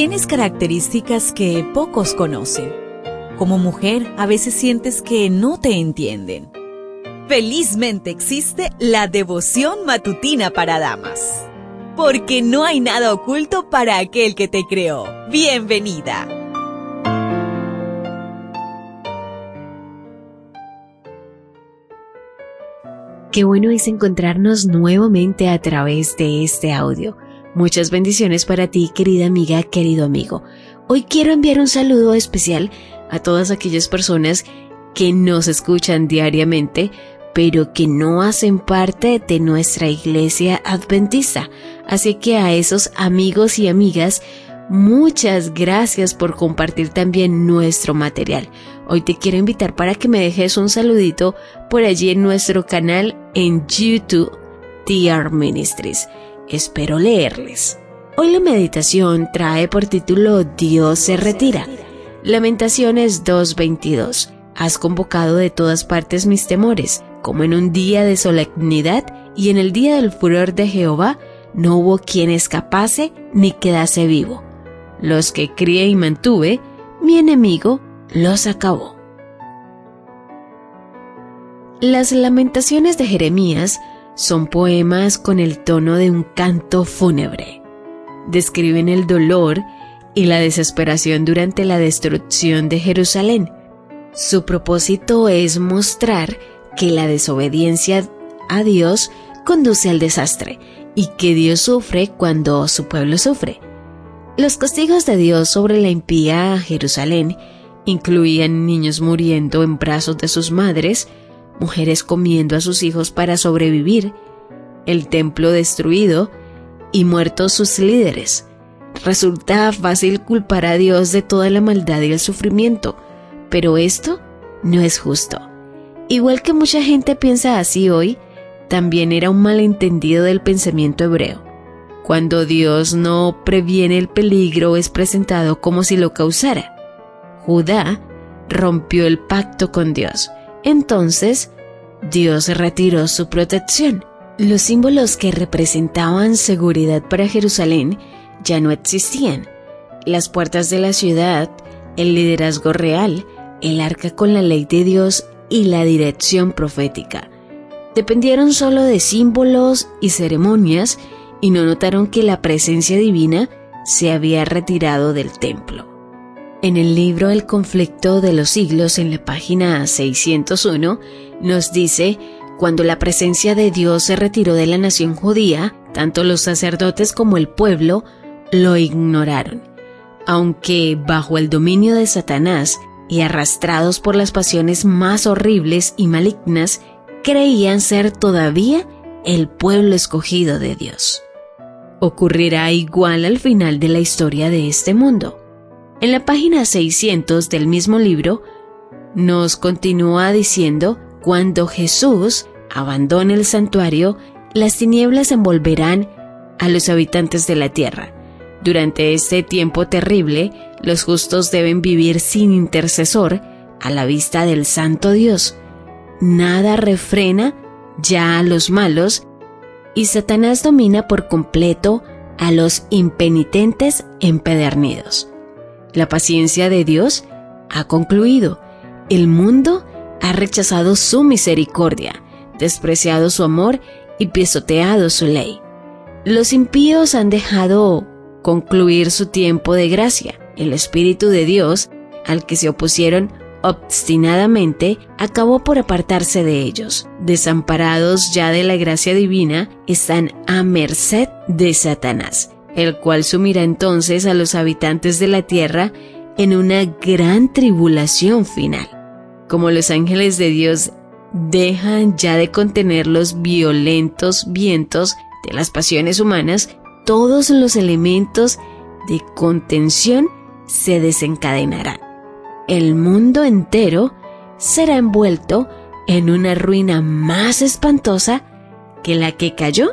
Tienes características que pocos conocen. Como mujer, a veces sientes que no te entienden. Felizmente existe la devoción matutina para damas. Porque no hay nada oculto para aquel que te creó. Bienvenida. Qué bueno es encontrarnos nuevamente a través de este audio. Muchas bendiciones para ti, querida amiga, querido amigo. Hoy quiero enviar un saludo especial a todas aquellas personas que nos escuchan diariamente, pero que no hacen parte de nuestra iglesia adventista. Así que a esos amigos y amigas, muchas gracias por compartir también nuestro material. Hoy te quiero invitar para que me dejes un saludito por allí en nuestro canal en YouTube, TR Ministries. Espero leerles. Hoy la meditación trae por título Dios se retira. Lamentaciones 2.22. Has convocado de todas partes mis temores, como en un día de solemnidad y en el día del furor de Jehová, no hubo quien escapase ni quedase vivo. Los que crié y mantuve, mi enemigo los acabó. Las lamentaciones de Jeremías son poemas con el tono de un canto fúnebre. Describen el dolor y la desesperación durante la destrucción de Jerusalén. Su propósito es mostrar que la desobediencia a Dios conduce al desastre y que Dios sufre cuando su pueblo sufre. Los castigos de Dios sobre la impía Jerusalén incluían niños muriendo en brazos de sus madres, mujeres comiendo a sus hijos para sobrevivir, el templo destruido y muertos sus líderes. Resulta fácil culpar a Dios de toda la maldad y el sufrimiento, pero esto no es justo. Igual que mucha gente piensa así hoy, también era un malentendido del pensamiento hebreo. Cuando Dios no previene el peligro es presentado como si lo causara. Judá rompió el pacto con Dios entonces, Dios retiró su protección. Los símbolos que representaban seguridad para Jerusalén ya no existían. Las puertas de la ciudad, el liderazgo real, el arca con la ley de Dios y la dirección profética. Dependieron solo de símbolos y ceremonias y no notaron que la presencia divina se había retirado del templo. En el libro El conflicto de los siglos, en la página 601, nos dice, cuando la presencia de Dios se retiró de la nación judía, tanto los sacerdotes como el pueblo lo ignoraron. Aunque bajo el dominio de Satanás y arrastrados por las pasiones más horribles y malignas, creían ser todavía el pueblo escogido de Dios. Ocurrirá igual al final de la historia de este mundo. En la página 600 del mismo libro, nos continúa diciendo, cuando Jesús abandone el santuario, las tinieblas envolverán a los habitantes de la tierra. Durante este tiempo terrible, los justos deben vivir sin intercesor a la vista del Santo Dios. Nada refrena ya a los malos y Satanás domina por completo a los impenitentes empedernidos. La paciencia de Dios ha concluido. El mundo ha rechazado su misericordia, despreciado su amor y pisoteado su ley. Los impíos han dejado concluir su tiempo de gracia. El Espíritu de Dios, al que se opusieron obstinadamente, acabó por apartarse de ellos. Desamparados ya de la gracia divina, están a merced de Satanás el cual sumirá entonces a los habitantes de la tierra en una gran tribulación final. Como los ángeles de Dios dejan ya de contener los violentos vientos de las pasiones humanas, todos los elementos de contención se desencadenarán. El mundo entero será envuelto en una ruina más espantosa que la que cayó